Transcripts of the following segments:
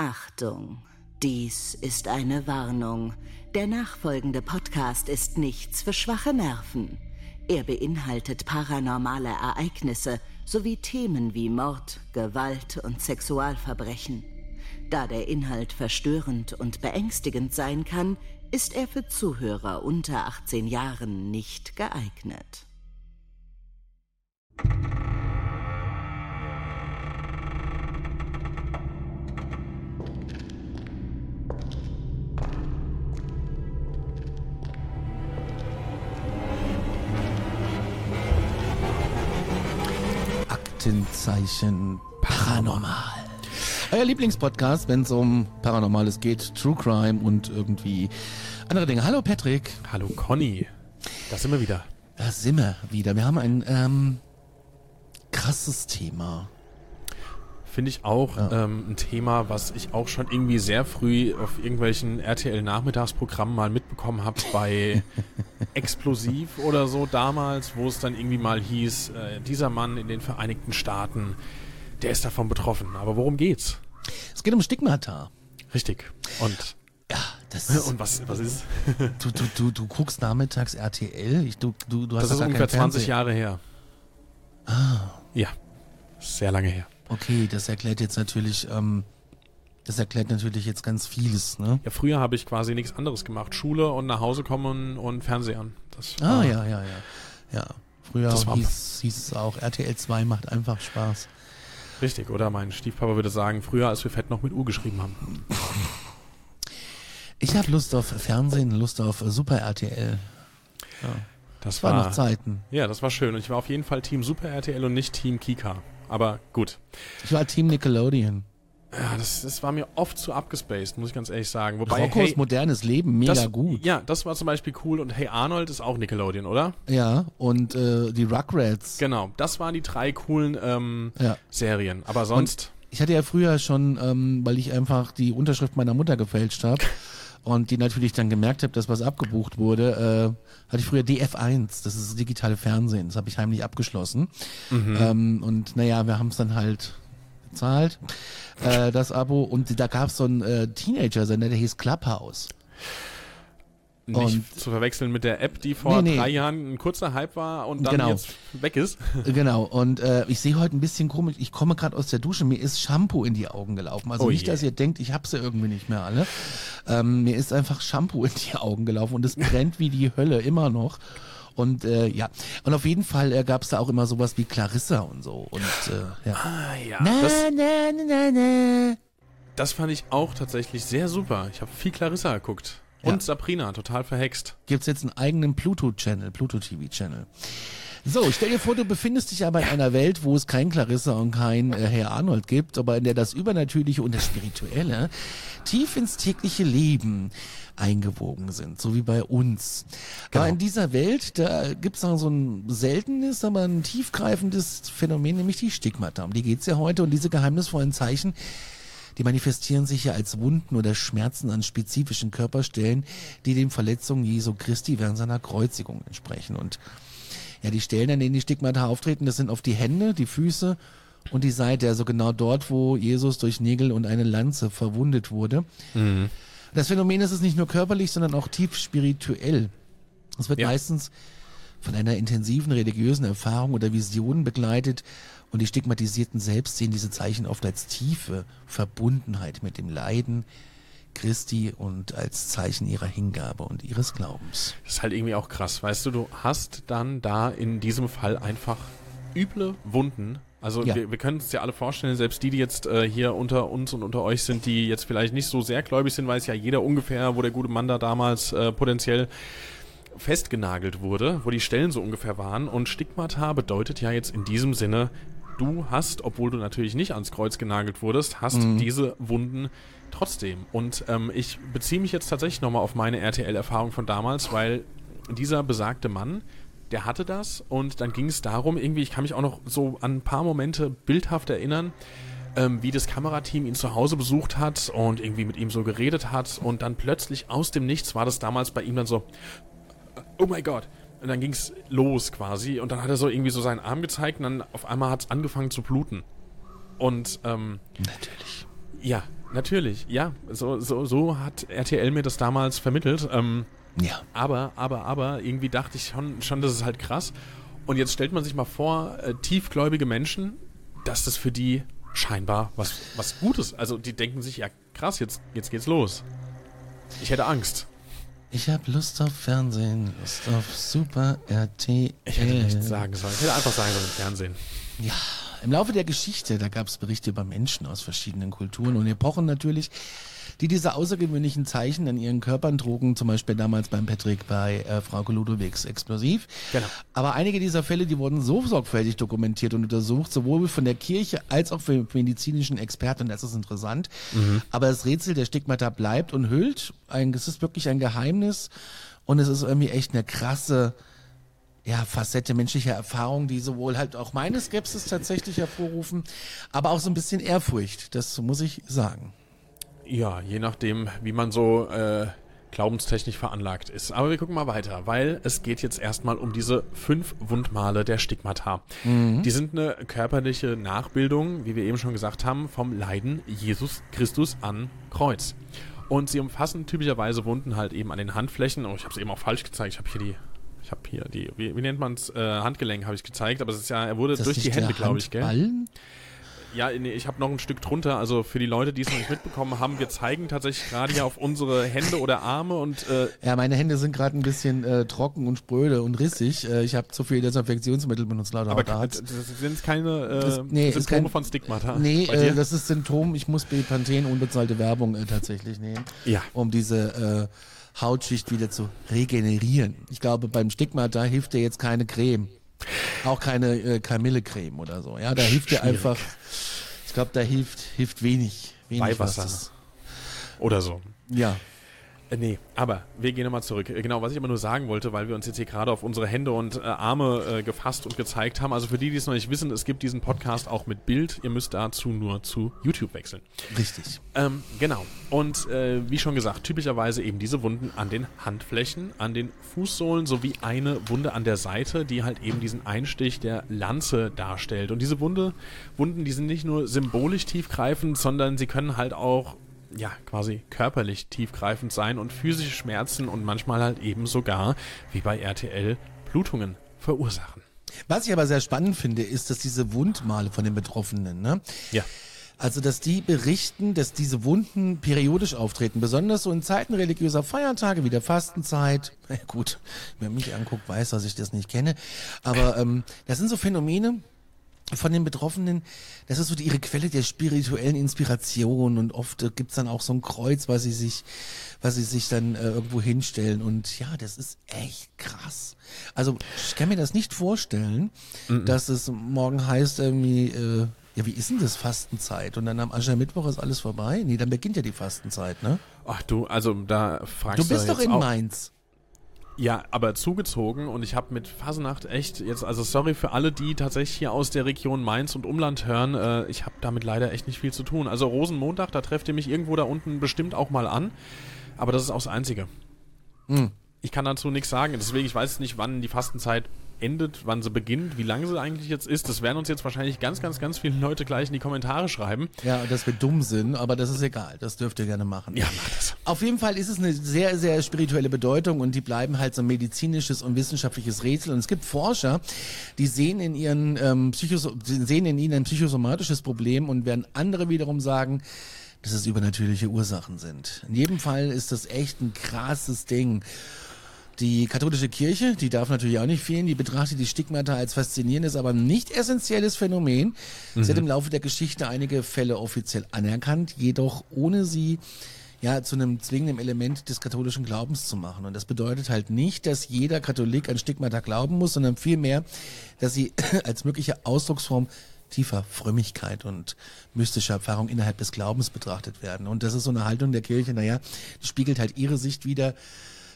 Achtung, dies ist eine Warnung. Der nachfolgende Podcast ist nichts für schwache Nerven. Er beinhaltet paranormale Ereignisse sowie Themen wie Mord, Gewalt und Sexualverbrechen. Da der Inhalt verstörend und beängstigend sein kann, ist er für Zuhörer unter 18 Jahren nicht geeignet. Aktenzeichen Paranormal. Euer Lieblingspodcast, wenn es um Paranormales geht, True Crime und irgendwie andere Dinge. Hallo Patrick. Hallo Conny. Da sind wir wieder. Da sind wir wieder. Wir haben ein ähm, krasses Thema. Finde ich auch Ja. ähm, ein Thema, was ich auch schon irgendwie sehr früh auf irgendwelchen RTL-Nachmittagsprogrammen mal mitbekommen habe bei Explosiv oder so damals, wo es dann irgendwie mal hieß, äh, dieser Mann in den Vereinigten Staaten, der ist davon betroffen. Aber worum geht's? Es geht um Stigmata. Richtig. Und, Ja, das ist, und was, was ist? du, du, du, du guckst nachmittags RTL. Ich, du, du, du hast Das ist ungefähr kein 20 Fernsehen. Jahre her. Ah. Ja. Sehr lange her. Okay, das erklärt jetzt natürlich, ähm, das erklärt natürlich jetzt ganz vieles, ne? Ja, früher habe ich quasi nichts anderes gemacht. Schule und nach Hause kommen und Fernsehen an. Das Ah, war- ja, ja, ja. Ja. Früher war- hieß, hieß es auch, RTL 2 macht einfach Spaß. Richtig, oder? Mein Stiefpapa würde sagen, früher, als wir Fett noch mit U geschrieben haben. Ich habe Lust auf Fernsehen, Lust auf Super RTL. Das Das war noch Zeiten. Ja, das war schön. Und ich war auf jeden Fall Team Super RTL und nicht Team Kika. Aber gut. Ich war Team Nickelodeon. Ja, das, das war mir oft zu abgespaced, muss ich ganz ehrlich sagen. Wobei, Roccos hey, modernes Leben, mega das, gut. Ja, das war zum Beispiel cool. Und Hey Arnold ist auch Nickelodeon, oder? Ja, und äh, die Rugrats. Genau, das waren die drei coolen ähm, Ja. Serien. Aber sonst, Ich hatte ja früher schon, ähm, weil ich einfach die Unterschrift meiner Mutter gefälscht habe und die natürlich dann gemerkt habe, dass was abgebucht wurde, äh, hatte ich früher DF1, das ist das digitale Fernsehen, das habe ich heimlich abgeschlossen. Ähm, und naja, wir haben es dann halt bezahlt, äh, das Abo. Und da gab es so einen äh, Teenager-Sender, der hieß Clubhouse. Nicht und- zu verwechseln mit der App, die vor Nee, nee. drei Jahren ein kurzer Hype war und dann Genau. jetzt weg ist. Genau, und äh, ich sehe heute ein bisschen komisch, ich komme gerade aus der Dusche, mir ist Shampoo in die Augen gelaufen. Also Oh nicht, je. dass ihr denkt, ich hab sie irgendwie nicht mehr alle. Ähm, mir ist einfach Shampoo in die Augen gelaufen und es brennt wie die Hölle immer noch. Und äh, ja, und auf jeden Fall äh, gab es da auch immer sowas wie Clarissa und so. Und äh, ja. Ah, ja. Na, Das, na, na, na, na. das fand ich auch tatsächlich sehr super. Ich habe viel Clarissa geguckt. Ja. Und Sabrina, total verhext. Gibt's jetzt einen eigenen Pluto-Channel, Pluto-TV-Channel. So, stell dir vor, du befindest dich aber in einer Welt, wo es kein Clarissa und kein äh, Herr Arnold gibt, aber in der das Übernatürliche und das Spirituelle tief ins tägliche Leben eingewogen sind, so wie bei uns. Aber in dieser Welt, da gibt's noch so ein seltenes, aber ein tiefgreifendes Phänomen, nämlich die Stigmata. Um die geht's ja heute und diese geheimnisvollen Zeichen, die manifestieren sich ja als Wunden oder Schmerzen an spezifischen Körperstellen, die den Verletzungen Jesu Christi während seiner Kreuzigung entsprechen. Und ja, die Stellen, an denen die Stigmata auftreten, das sind auf die Hände, die Füße und die Seite, also genau dort, wo Jesus durch Nägel und eine Lanze verwundet wurde. Das Phänomen ist es nicht nur körperlich, sondern auch tief spirituell. Es wird Ja. meistens von einer intensiven religiösen Erfahrung oder Vision begleitet und die Stigmatisierten selbst sehen diese Zeichen oft als tiefe Verbundenheit mit dem Leiden Christi und als Zeichen ihrer Hingabe und ihres Glaubens. Das ist halt irgendwie auch krass. Weißt du, du hast dann da in diesem Fall einfach üble Wunden. Also Ja. wir, wir können uns ja alle vorstellen, selbst die, die jetzt äh, hier unter uns und unter euch sind, die jetzt vielleicht nicht so sehr gläubig sind, weiß ja jeder ungefähr, wo der gute Mann da damals äh, potenziell festgenagelt wurde, wo die Stellen so ungefähr waren. Und Stigmata bedeutet ja jetzt in diesem Sinne, du hast, obwohl du natürlich nicht ans Kreuz genagelt wurdest, hast Mhm. diese Wunden trotzdem. Und ähm, ich beziehe mich jetzt tatsächlich nochmal auf meine RTL-Erfahrung von damals, weil dieser besagte Mann, der hatte das und dann ging es darum, irgendwie, ich kann mich auch noch so an ein paar Momente bildhaft erinnern, ähm, wie das Kamerateam ihn zu Hause besucht hat und irgendwie mit ihm so geredet hat und dann plötzlich aus dem Nichts war das damals bei ihm dann so, oh mein Gott. Und dann ging es los quasi und dann hat er so irgendwie so seinen Arm gezeigt und dann auf einmal hat es angefangen zu bluten. Und ähm, Natürlich. ja, natürlich, ja, so, so, so hat RTL mir das damals vermittelt. Ähm, Ja. aber, aber, aber, irgendwie dachte ich schon, schon, das ist halt krass. Und jetzt stellt man sich mal vor, äh, tiefgläubige Menschen, dass das für die scheinbar was, was Gutes. Also die denken sich, ja krass, jetzt, jetzt geht's los. Ich hätte Angst. Ich habe Lust auf Fernsehen, Lust auf Super RTL. Ich hätte nichts sagen sollen. Ich hätte einfach sagen sollen Fernsehen. Ja, im Laufe der Geschichte, da gab es Berichte über Menschen aus verschiedenen Kulturen und Epochen natürlich, die diese außergewöhnlichen Zeichen an ihren Körpern trugen, zum Beispiel damals beim Patrick bei äh, Frauke Ludowigs Explosiv. Genau. Aber einige dieser Fälle, die wurden so sorgfältig dokumentiert und untersucht, sowohl von der Kirche als auch von medizinischen Experten, und das ist interessant. Aber das Rätsel der Stigmata bleibt und hüllt. Ein, es ist wirklich ein Geheimnis und es ist irgendwie echt eine krasse ja, Facette menschlicher Erfahrung, die sowohl halt auch meine Skepsis tatsächlich hervorrufen, aber auch so ein bisschen Ehrfurcht, das muss ich sagen. Ja, je nachdem, wie man so äh, glaubenstechnisch veranlagt ist. Aber wir gucken mal weiter, weil es geht jetzt erstmal um diese fünf Wundmale der Stigmata. Die sind eine körperliche Nachbildung, wie wir eben schon gesagt haben, vom Leiden Jesus Christus an Kreuz. Und sie umfassen typischerweise Wunden halt eben an den Handflächen. Oh, ich habe es eben auch falsch gezeigt. Ich habe hier die, ich habe hier die, wie, wie nennt man es, äh, Handgelenk habe ich gezeigt. Aber es ist ja, er wurde durch die Hände, glaube ich, gell? Ja, nee, ich habe noch ein Stück drunter. Also für die Leute, die es noch nicht mitbekommen haben, wir zeigen tatsächlich gerade hier auf unsere Hände oder Arme und äh, Ja, meine Hände sind gerade ein bisschen äh, trocken und spröde und rissig. Äh, ich habe zu viel Desinfektionsmittel benutzt, lauter aber das sind keine äh, Das- nee, ist Symptome kein- von Stigmata. Nee, Bei äh, das ist Symptom. Ich muss Bepanthen unbezahlte Werbung äh, tatsächlich nehmen, Ja. um diese äh, Hautschicht wieder zu regenerieren. Ich glaube, beim Stigmata hilft dir jetzt keine Creme. Auch keine äh, Kamillecreme oder so. Ja, da hilft dir einfach, ich glaube, da hilft, hilft wenig. wenig Weihwasser. Oder so. Ja. Äh, nee, aber wir gehen nochmal zurück. Äh, Genau, was ich aber nur sagen wollte, weil wir uns jetzt hier gerade auf unsere Hände und äh, Arme äh, gefasst und gezeigt haben. Also für die, die es noch nicht wissen, es gibt diesen Podcast auch mit Bild. Ihr müsst dazu nur zu YouTube wechseln. Richtig. Ähm, genau. Und äh, wie schon gesagt, typischerweise eben diese Wunden an den Handflächen, an den Fußsohlen sowie eine Wunde an der Seite, die halt eben diesen Einstich der Lanze darstellt. Und diese Wunde, Wunden, die sind nicht nur symbolisch tiefgreifend, sondern sie können halt auch ja, quasi körperlich tiefgreifend sein und physische Schmerzen und manchmal halt eben sogar, wie bei RTL, Blutungen verursachen. Was ich aber sehr spannend finde, ist, dass diese Wundmale von den Betroffenen, ne? Ja. Also, dass die berichten, dass diese Wunden periodisch auftreten, besonders so in Zeiten religiöser Feiertage wie der Fastenzeit. Na gut, wer mich anguckt, weiß, dass ich das nicht kenne. Aber ähm, das sind so Phänomene von den Betroffenen, das ist so die, ihre Quelle der spirituellen Inspiration und oft äh, gibt's dann auch so ein Kreuz, was sie sich, was sie sich dann äh, irgendwo hinstellen und ja, das ist echt krass. Also ich kann mir das nicht vorstellen, dass es morgen heißt irgendwie, äh, ja, wie ist denn das Fastenzeit? Und dann am Aschermittwoch ist alles vorbei? Nee, dann beginnt ja die Fastenzeit, ne? Ach du, also da fragst Du bist doch in auch, Mainz. Ja, aber zugezogen und ich habe mit Fasenacht echt jetzt, also sorry für alle, die tatsächlich hier aus der Region Mainz und Umland hören, äh, ich habe damit leider echt nicht viel zu tun. Also Rosenmontag, da trefft ihr mich irgendwo da unten bestimmt auch mal an, aber das ist auch das Einzige. Hm. Ich kann dazu nichts sagen, deswegen ich weiß nicht, wann die Fastenzeit endet, wann sie beginnt, wie lange sie eigentlich jetzt ist. Das werden uns jetzt wahrscheinlich ganz, ganz, ganz viele Leute gleich in die Kommentare schreiben. Ja, dass wir dumm sind, aber das ist egal. Das dürft ihr gerne machen. Ja, mach das. Auf jeden Fall ist es eine sehr, sehr spirituelle Bedeutung und die bleiben halt so ein medizinisches und wissenschaftliches Rätsel. Und es gibt Forscher, die sehen in ihren ähm, Psychos sehen in ihnen ein psychosomatisches Problem und werden andere wiederum sagen, dass es übernatürliche Ursachen sind. In jedem Fall ist das echt ein krasses Ding. Die katholische Kirche, die darf natürlich auch nicht fehlen, die betrachtet die Stigmata als faszinierendes, aber nicht essentielles Phänomen. Sie hat im Laufe der Geschichte einige Fälle offiziell anerkannt, jedoch ohne sie ja zu einem zwingenden Element des katholischen Glaubens zu machen. Und das bedeutet halt nicht, dass jeder Katholik an Stigmata glauben muss, sondern vielmehr, dass sie als mögliche Ausdrucksform tiefer Frömmigkeit und mystischer Erfahrung innerhalb des Glaubens betrachtet werden. Und das ist so eine Haltung der Kirche, naja, die spiegelt halt ihre Sicht wider,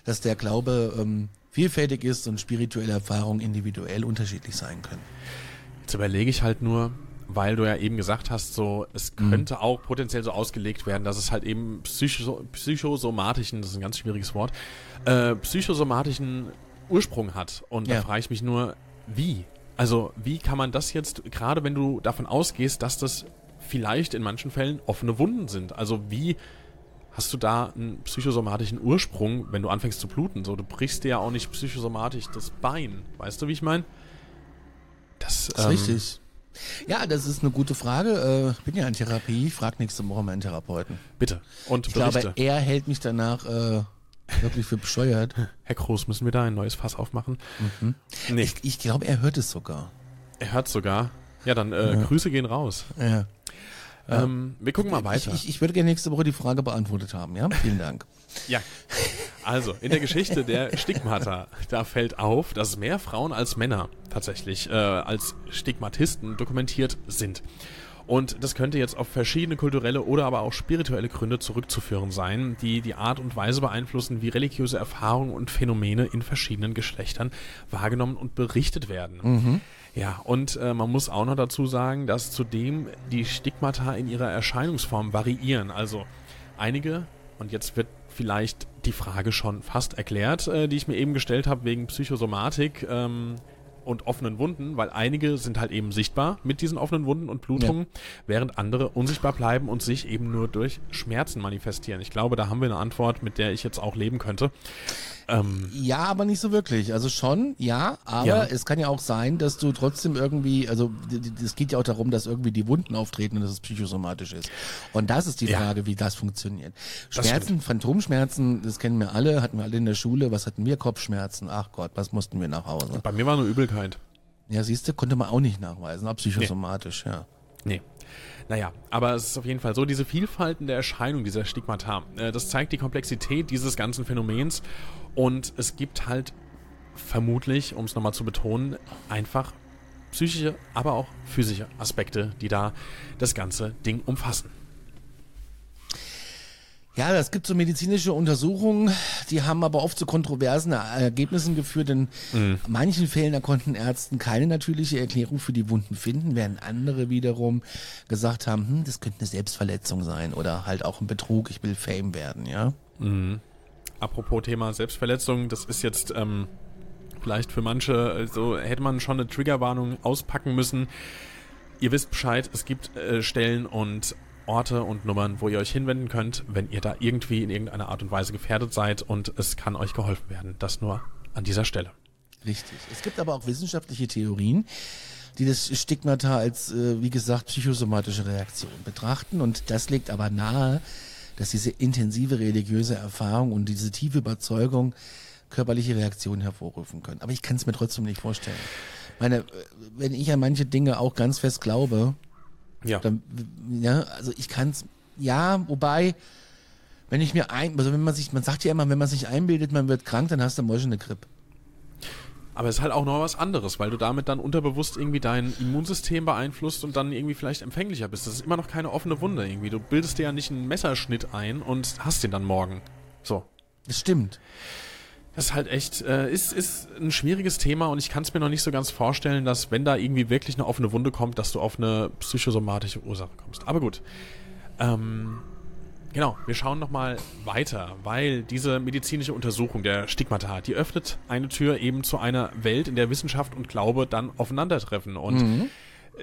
dass der Glaube ähm, vielfältig ist und spirituelle Erfahrungen individuell unterschiedlich sein können. Jetzt überlege ich halt nur, weil du ja eben gesagt hast, so es Mhm. könnte auch potenziell so ausgelegt werden, dass es halt eben psycho psychosomatischen, das ist ein ganz schwieriges Wort, äh, psychosomatischen Ursprung hat. Und da Ja. frage ich mich nur, wie? Also wie kann man das jetzt, gerade wenn du davon ausgehst, dass das vielleicht in manchen Fällen offene Wunden sind, also wie hast du da einen psychosomatischen Ursprung, wenn du anfängst zu bluten? So, du brichst dir ja auch nicht psychosomatisch das Bein. Weißt du, wie ich meine? Das, Das ist ähm, richtig. Ja, das ist eine gute Frage. Äh, Ich bin ja in Therapie. Ich frage nächste Woche meinen Therapeuten. Bitte. Und Ich Berichte. glaube, er hält mich danach äh, wirklich für bescheuert. Herr Groß, müssen wir da ein neues Fass aufmachen? Nee, Ich, ich glaube, er hört es sogar. er hört sogar. Ja, dann äh, Grüße gehen raus. Ja. Ähm, wir gucken mal weiter. Ich, ich, ich würde gerne nächste Woche die Frage beantwortet haben. Ja, vielen Dank. Ja. Also, in der Geschichte der Stigmata, da fällt auf, dass mehr Frauen als Männer tatsächlich äh, als Stigmatisten dokumentiert sind. Und das könnte jetzt auf verschiedene kulturelle oder aber auch spirituelle Gründe zurückzuführen sein, die die Art und Weise beeinflussen, wie religiöse Erfahrungen und Phänomene in verschiedenen Geschlechtern wahrgenommen und berichtet werden. Ja, und äh, man muss auch noch dazu sagen, dass zudem die Stigmata in ihrer Erscheinungsform variieren. Also einige, und jetzt wird vielleicht die Frage schon fast erklärt, äh, die ich mir eben gestellt habe wegen Psychosomatik ähm, und offenen Wunden, weil einige sind halt eben sichtbar mit diesen offenen Wunden und Blutungen, während andere unsichtbar bleiben und sich eben nur durch Schmerzen manifestieren. Ich glaube, da haben wir eine Antwort, mit der ich jetzt auch leben könnte. Ähm, Ja, aber nicht so wirklich. Also schon, ja, aber Ja. es kann ja auch sein, dass du trotzdem irgendwie, also es geht ja auch darum, dass irgendwie die Wunden auftreten und dass es psychosomatisch ist. Und das ist die Ja. Frage, wie das funktioniert. Das Schmerzen, Phantomschmerzen, das kennen wir alle, hatten wir alle in der Schule. Was hatten wir? Kopfschmerzen. Ach Gott, was mussten wir nach Hause? bei mir war eine Übelkeit. Ja, siehst du, konnte man auch nicht nachweisen, aber psychosomatisch, ja. Nee. Naja, aber es ist auf jeden Fall so, diese Vielfalten der Erscheinung dieser Stigmata, äh, das zeigt die Komplexität dieses ganzen Phänomens und es gibt halt vermutlich, um es nochmal zu betonen, einfach psychische, aber auch physische Aspekte, die da das ganze Ding umfassen. Ja, es gibt so medizinische Untersuchungen, die haben aber oft zu kontroversen Ergebnissen geführt. In manchen Fällen da konnten Ärzten keine natürliche Erklärung für die Wunden finden, während andere wiederum gesagt haben, hm, das könnte eine Selbstverletzung sein oder halt auch ein Betrug, ich will Fame werden, ja. Apropos Thema Selbstverletzung, das ist jetzt ähm, vielleicht für manche, so hätte man schon eine Triggerwarnung auspacken müssen. Ihr wisst Bescheid, es gibt äh, Stellen und Orte und Nummern, wo ihr euch hinwenden könnt, wenn ihr da irgendwie in irgendeiner Art und Weise gefährdet seid und es kann euch geholfen werden. Das nur an dieser Stelle. Richtig. Es gibt aber auch wissenschaftliche Theorien, die das Stigmata als, äh, wie gesagt, psychosomatische Reaktion betrachten. Und das legt aber nahe, dass diese intensive religiöse Erfahrung und diese tiefe Überzeugung körperliche Reaktionen hervorrufen können. Aber ich kann es mir trotzdem nicht vorstellen. Meine, äh, wenn ich an manche Dinge auch ganz fest glaube, Ja. dann, ja, also ich kann es, ja, wobei, wenn ich mir ein, also wenn man sich, man sagt ja immer, wenn man sich einbildet, man wird krank, dann hast du morgen eine Grippe. Aber es ist halt auch noch was anderes, weil du damit dann unterbewusst irgendwie dein Immunsystem beeinflusst und dann irgendwie vielleicht empfänglicher bist. Das ist immer noch keine offene Wunde irgendwie. Du bildest dir ja nicht einen Messerschnitt ein und hast den dann morgen. So. Das stimmt. Das ist halt echt, äh, ist, ist ein schwieriges Thema und ich kann es mir noch nicht so ganz vorstellen, dass wenn da irgendwie wirklich eine offene Wunde kommt, dass du auf eine psychosomatische Ursache kommst. Aber gut. Ähm, genau, wir schauen nochmal weiter, weil diese medizinische Untersuchung der Stigmata, die öffnet eine Tür eben zu einer Welt, in der Wissenschaft und Glaube dann aufeinandertreffen. Und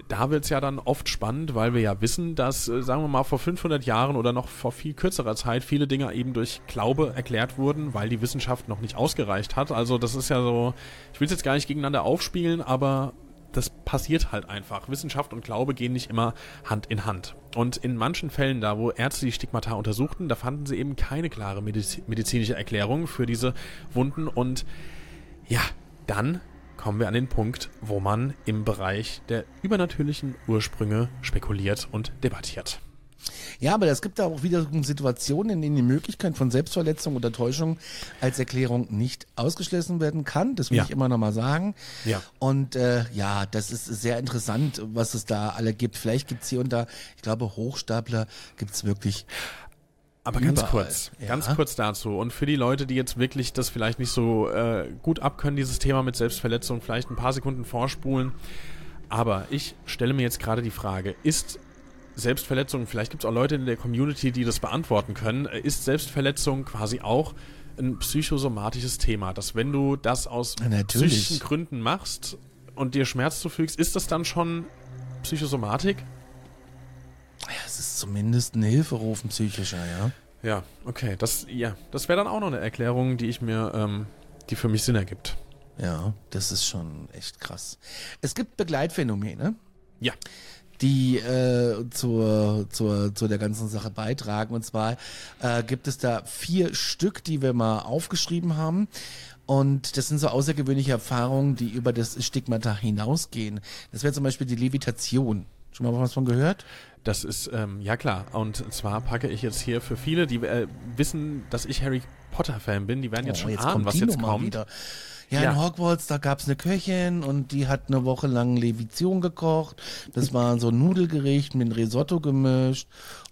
da wird's ja dann oft spannend, weil wir ja wissen, dass, äh, sagen wir mal, vor 500 Jahren oder noch vor viel kürzerer Zeit viele Dinge eben durch Glaube erklärt wurden, weil die Wissenschaft noch nicht ausgereicht hat. Also das ist ja so, ich will es jetzt gar nicht gegeneinander aufspielen, aber das passiert halt einfach. Wissenschaft und Glaube gehen nicht immer Hand in Hand. Und in manchen Fällen, da wo Ärzte die Stigmata untersuchten, da fanden sie eben keine klare mediz medizinische Erklärung für diese Wunden. Und ja, dann kommen wir an den Punkt, wo man im Bereich der übernatürlichen Ursprünge spekuliert und debattiert. Ja, aber es gibt da auch wieder Situationen, in denen die Möglichkeit von Selbstverletzung oder Täuschung als Erklärung nicht ausgeschlossen werden kann. Das will Ja. ich immer noch mal sagen. Ja. Und äh, ja, das ist sehr interessant, was es da alle gibt. Vielleicht gibt's hier und da, ich glaube, Hochstapler gibt's wirklich. Aber ganz Überall, kurz, ja. ganz kurz dazu. Und für die Leute, die jetzt wirklich das vielleicht nicht so äh, gut abkönnen, dieses Thema mit Selbstverletzung, vielleicht ein paar Sekunden vorspulen. Aber ich stelle mir jetzt gerade die Frage, ist Selbstverletzung, vielleicht gibt es auch Leute in der Community, die das beantworten können, äh, ist Selbstverletzung quasi auch ein psychosomatisches Thema, dass wenn du das aus natürlich. psychischen Gründen machst und dir Schmerz zufügst, ist das dann schon Psychosomatik? Ja, es ist zumindest ein Hilferuf, ein psychischer, ja. Ja, okay. Das, ja, das wäre dann auch noch eine Erklärung, die ich mir, ähm, die für mich Sinn ergibt. Ja, das ist schon echt krass. Es gibt Begleitphänomene, Ja. die äh, zur, zur, zu der ganzen Sache beitragen. Und zwar äh, gibt es da vier Stück, die wir mal aufgeschrieben haben. Und das sind so außergewöhnliche Erfahrungen, die über das Stigmata hinausgehen. Das wäre zum Beispiel die Levitation. Schon mal was von gehört? Das ist, ähm, ja klar. Und zwar packe ich jetzt hier für viele, die äh, wissen, dass ich Harry Potter-Fan bin, die werden jetzt Oh, schon ahnen, was jetzt Nummer kommt. wieder. Ja, Ja. in Hogwarts, da gab's eine Köchin und die hat eine Woche lang Levition gekocht. Das war so ein Nudelgericht mit Risotto gemischt.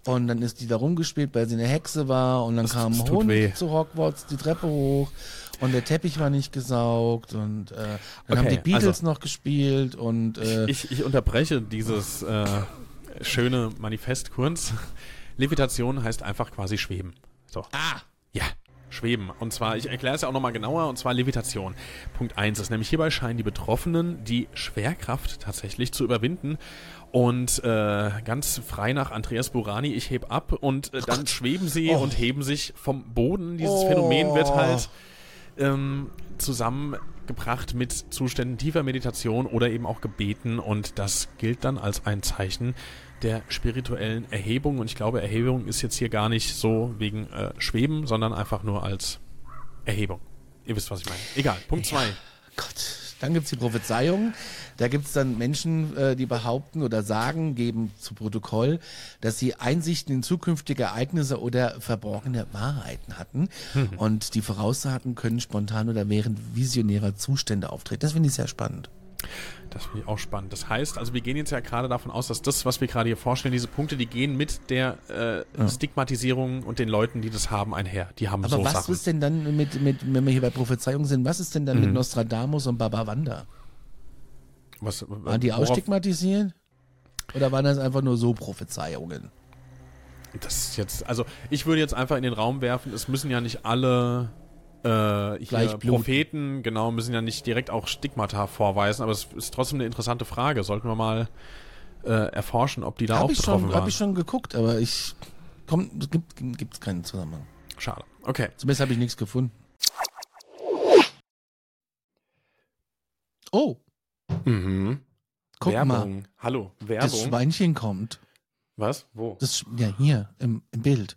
Und dann ist die da rumgespielt, weil sie eine Hexe war. Und dann Das- kam ein Hund weh. zu Hogwarts die Treppe hoch. Und der Teppich war nicht gesaugt. Und äh, dann haben Okay, die Beatles also- noch gespielt. Und äh, Ich, ich unterbreche dieses äh, schöne Manifest kurz. Levitation heißt einfach quasi schweben. So. ah, Ja, schweben. Und zwar, ich erkläre es ja auch nochmal genauer, und zwar Levitation. Punkt eins ist nämlich hierbei scheinen die Betroffenen die Schwerkraft tatsächlich zu überwinden. Und äh, ganz frei nach Andreas Burani, ich heb ab und äh, dann schweben sie Oh. und heben sich vom Boden. Dieses Oh. Phänomen wird halt ähm, zusammengebracht mit Zuständen tiefer Meditation oder eben auch Gebeten und das gilt dann als ein Zeichen der spirituellen Erhebung und ich glaube, Erhebung ist jetzt hier gar nicht so wegen äh, Schweben, sondern einfach nur als Erhebung. Ihr wisst, was ich meine. Egal, Punkt zwei. Gott. Dann gibt's die Prophezeiung. Da gibt's dann Menschen, äh, die behaupten oder sagen, geben zu Protokoll, dass sie Einsichten in zukünftige Ereignisse oder verborgene Wahrheiten hatten. Und die Voraussagen können spontan oder während visionärer Zustände auftreten. Das finde ich sehr spannend. Das finde ich auch spannend. Das heißt, also wir gehen jetzt ja gerade davon aus, dass das, was wir gerade hier vorstellen, diese Punkte, die gehen mit der äh, Stigmatisierung und den Leuten, die das haben, einher. Die haben Aber so was Sachen. ist denn dann mit, mit, wenn wir hier bei Prophezeiung sind, was ist denn dann mit Nostradamus und Baba Wanda? was, Waren die worauf- ausstigmatisiert? Oder waren das einfach nur so Prophezeiungen? Das ist jetzt, also ich würde jetzt einfach in den Raum werfen, es müssen ja nicht alle äh, hier. Propheten, genau, müssen ja nicht direkt auch Stigmata vorweisen, aber es ist trotzdem eine interessante Frage. Sollten wir mal äh, erforschen, ob die da Hab auch ich, betroffen schon, waren. hab ich schon geguckt, aber ich komm, es gibt gibt's keinen Zusammenhang. Schade. Okay. Zumindest habe ich nichts gefunden. Oh, Mhm. guck Werbung. mal, Hallo, das Werbung. Schweinchen kommt. Was? Wo? Das ja hier im, im Bild.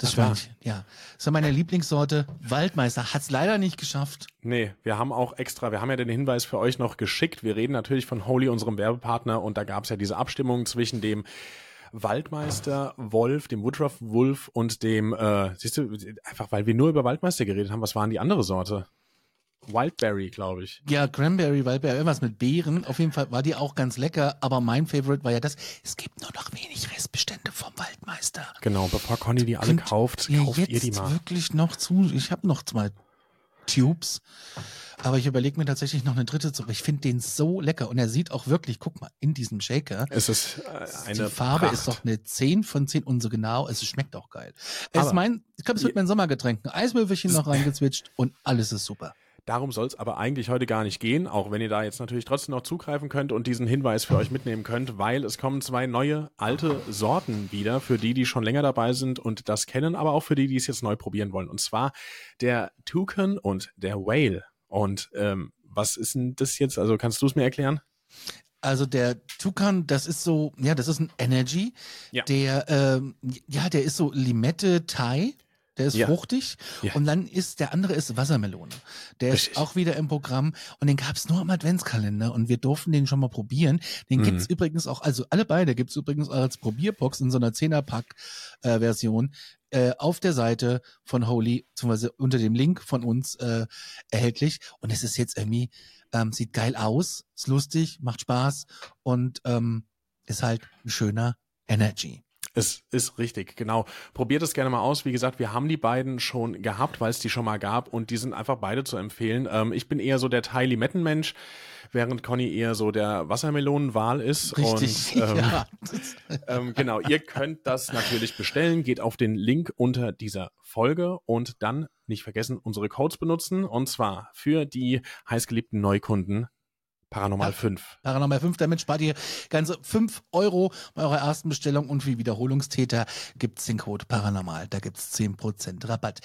Das. Schweinchen, ja. Das ist meine Lieblingssorte. Waldmeister hat's leider nicht geschafft. Nee, wir haben auch extra, wir haben ja den Hinweis für euch noch geschickt. Wir reden natürlich von Holy, unserem Werbepartner, und da gab es ja diese Abstimmung zwischen dem Waldmeister Wolf, dem Woodruff Wolf und dem, äh, siehst du, einfach weil wir nur über Waldmeister geredet haben, was waren die andere Sorte? Wildberry, glaube ich. Ja, Cranberry, Waldbeer, irgendwas mit Beeren. Auf jeden Fall war die auch ganz lecker, aber mein Favorite war ja das. Es gibt nur noch wenig Restbestände vom Waldmeister. Genau, bevor Conny die alle Könnt kauft, ihr kauft jetzt ihr die mal. wirklich noch zu? Ich habe noch zwei Tubes, aber ich überlege mir tatsächlich noch eine dritte zu. Ich finde den so lecker und er sieht auch wirklich, guck mal, in diesem Shaker. Es ist äh, eine die Farbe Pracht. ist doch eine 10 von 10 und so genau. Es schmeckt auch geil. Es ist mein, ich glaube, es wird mein Sommergetränk. Ein Eiswürfelchen noch reingezwitscht und alles ist super. Darum soll es aber eigentlich heute gar nicht gehen, auch wenn ihr da jetzt natürlich trotzdem noch zugreifen könnt und diesen Hinweis für euch mitnehmen könnt, weil es kommen zwei neue alte Sorten wieder für die, die schon länger dabei sind und das kennen, aber auch für die, die es jetzt neu probieren wollen. Und zwar der Toucan und der Whale. Und ähm, was ist denn das jetzt? Also kannst du es mir erklären? Also der Tukan, das ist so, ja, das ist ein Energy. Ja. Der, ähm, ja, der ist so Limette Thai. Der ist Ja. fruchtig. Ja. Und dann ist, der andere ist Wassermelone. Der Richtig. ist auch wieder im Programm und den gab's nur im Adventskalender und wir durften den schon mal probieren. Den Mhm. gibt's übrigens auch, also alle beide gibt's übrigens auch als Probierbox in so einer 10er-Pack-Version äh, auf der Seite von Holy, beziehungsweise unter dem Link von uns äh, erhältlich. Und es ist jetzt irgendwie, ähm, sieht geil aus, ist lustig, macht Spaß und ähm, ist halt ein schöner Energy. Es ist richtig, genau. Probiert es gerne mal aus. Wie gesagt, wir haben die beiden schon gehabt, weil es die schon mal gab und die sind einfach beide zu empfehlen. Ähm, ich bin eher so der Thai Limettenmensch, während Conny eher so der Wassermelonenwal ist. Richtig, Und, ähm, ja. ähm, genau, ihr könnt das natürlich bestellen. Geht auf den Link unter dieser Folge und dann nicht vergessen, unsere Codes benutzen. Und zwar für die heißgeliebten Neukunden Paranormal Ja. 5. Paranormal 5, damit spart ihr ganze 5 Euro bei eurer ersten Bestellung und für Wiederholungstäter gibt's den Code Paranormal. Da gibt's 10% Rabatt.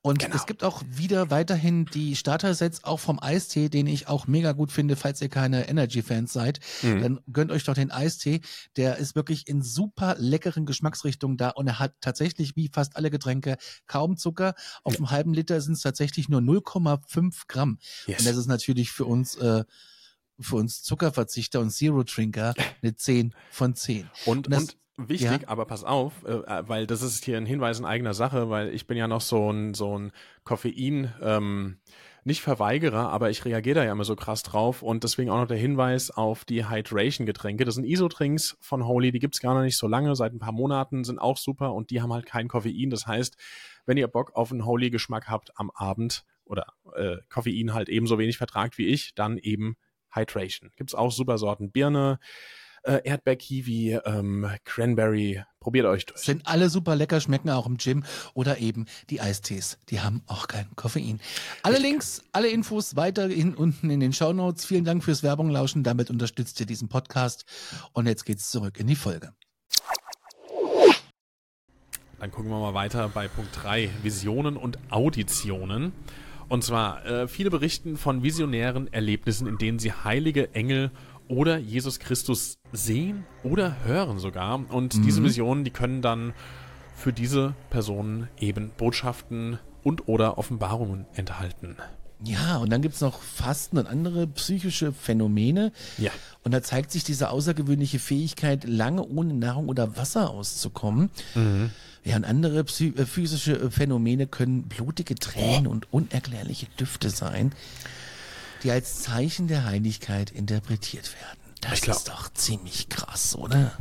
Und Genau. es gibt auch wieder weiterhin die Starter-Sets auch vom Eistee, den ich auch mega gut finde, falls ihr keine Energy-Fans seid. Mhm. Dann gönnt euch doch den Eistee. Der ist wirklich in super leckeren Geschmacksrichtungen da und er hat tatsächlich wie fast alle Getränke kaum Zucker. Auf einem halben Liter sind es tatsächlich nur 0,5 Gramm. Yes. Und das ist natürlich für uns, äh, für uns Zuckerverzichter und Zero-Trinker eine 10 von 10. Und, Und das- und wichtig, ja. aber pass auf, äh, weil das ist hier ein Hinweis in eigener Sache, weil ich bin ja noch so ein, so ein Koffein, ähm, nicht Verweigerer, aber ich reagiere da ja immer so krass drauf und deswegen auch noch der Hinweis auf die Hydration-Getränke. Das sind Isotrinks von Holy, die gibt's gar noch nicht so lange, seit ein paar Monaten, sind auch super und die haben halt kein Koffein. Das heißt, wenn ihr Bock auf einen Holy-Geschmack habt am Abend oder äh, Koffein halt ebenso wenig vertragt wie ich, dann eben Hydration. Gibt's auch super Sorten Birne, äh, Erdbeer-Kiwi, ähm, Cranberry. Probiert euch durch. Sind alle super lecker, schmecken auch im Gym oder eben die Eistees. Die haben auch kein Koffein. Alle Links, alle Infos weiterhin unten in den Shownotes. Vielen Dank fürs Werbung lauschen. Damit unterstützt ihr diesen Podcast. Und jetzt geht's zurück in die Folge. Dann gucken wir mal weiter bei Punkt 3, Visionen und Auditionen. Und zwar, äh, viele berichten von visionären Erlebnissen, in denen sie heilige Engel oder Jesus Christus sehen oder hören sogar. Und diese Visionen, die können dann für diese Personen eben Botschaften und oder Offenbarungen enthalten. Ja, und dann gibt's noch Fasten und andere psychische Phänomene. Ja. Und da zeigt sich diese außergewöhnliche Fähigkeit, lange ohne Nahrung oder Wasser auszukommen. Ja, und andere äh, physische äh, Phänomene können blutige Tränen und unerklärliche Düfte sein, die als Zeichen der Heiligkeit interpretiert werden. Das ist doch ziemlich krass, oder?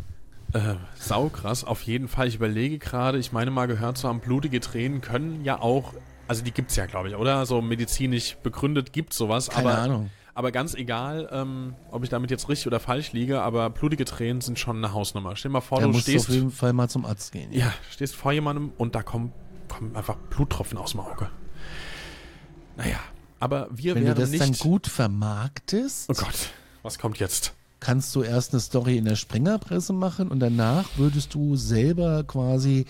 Äh, saukrass, auf jeden Fall. Ich überlege gerade, ich meine mal gehört zu haben, blutige Tränen können ja auch, also die gibt's ja, glaube ich, oder? So medizinisch begründet gibt's sowas. Keine aber, Ahnung. Aber ganz egal, ähm, ob ich damit jetzt richtig oder falsch liege, aber blutige Tränen sind schon eine Hausnummer. Stell dir mal vor, Da du musst du stehst, auf jeden Fall mal zum Arzt gehen. ja, stehst vor jemandem und da kommen, kommen einfach Bluttropfen aus dem Auge. Naja, aber wir Wenn du wären das nicht... dann gut vermarktest, oh Gott, was kommt jetzt? kannst du erst eine Story in der Springerpresse machen und danach würdest du selber quasi,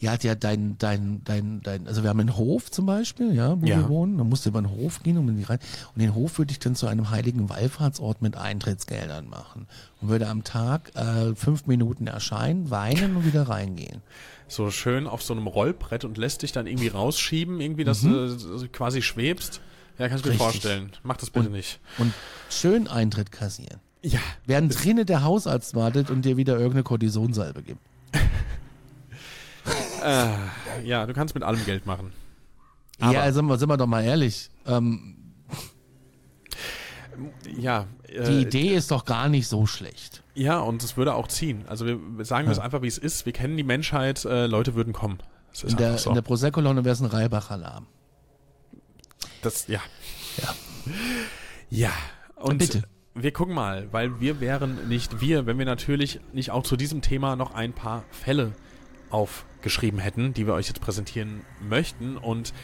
ja, ja, dein, dein, dein, dein, also wir haben einen Hof zum Beispiel, ja, wo Ja. wir wohnen, dann musst du über den Hof gehen und, in die rein, und den Hof würde ich dann zu einem heiligen Wallfahrtsort mit Eintrittsgeldern machen und würde am Tag äh, fünf Minuten erscheinen, weinen und wieder reingehen. so schön auf so einem Rollbrett und lässt dich dann irgendwie rausschieben, irgendwie, dass du so quasi schwebst. Ja, kannst du mir Mhm. Richtig. vorstellen. Mach das bitte nicht. Und schön Eintritt kassieren. Ja. Während drinnen der Hausarzt wartet und dir wieder irgendeine Kortisonsalbe gibt. Ja, du kannst mit allem Geld machen. ja, Aber- also sind wir, sind wir doch mal ehrlich. Ähm, Ja. Die Äh, Idee ist doch gar nicht so schlecht. Ja, und es würde auch ziehen. Also wir wir sagen das einfach, wie es ist. Wir kennen die Menschheit, äh, Leute würden kommen. In der, so. in der Prosecco-Laune wäre es ein Reibach-Alarm. das, ja. Ja. Ja. Und Bitte. wir gucken mal, weil wir wären nicht wir, wenn wir natürlich nicht auch zu diesem Thema noch ein paar Fälle aufgeschrieben hätten, die wir euch jetzt präsentieren möchten. Und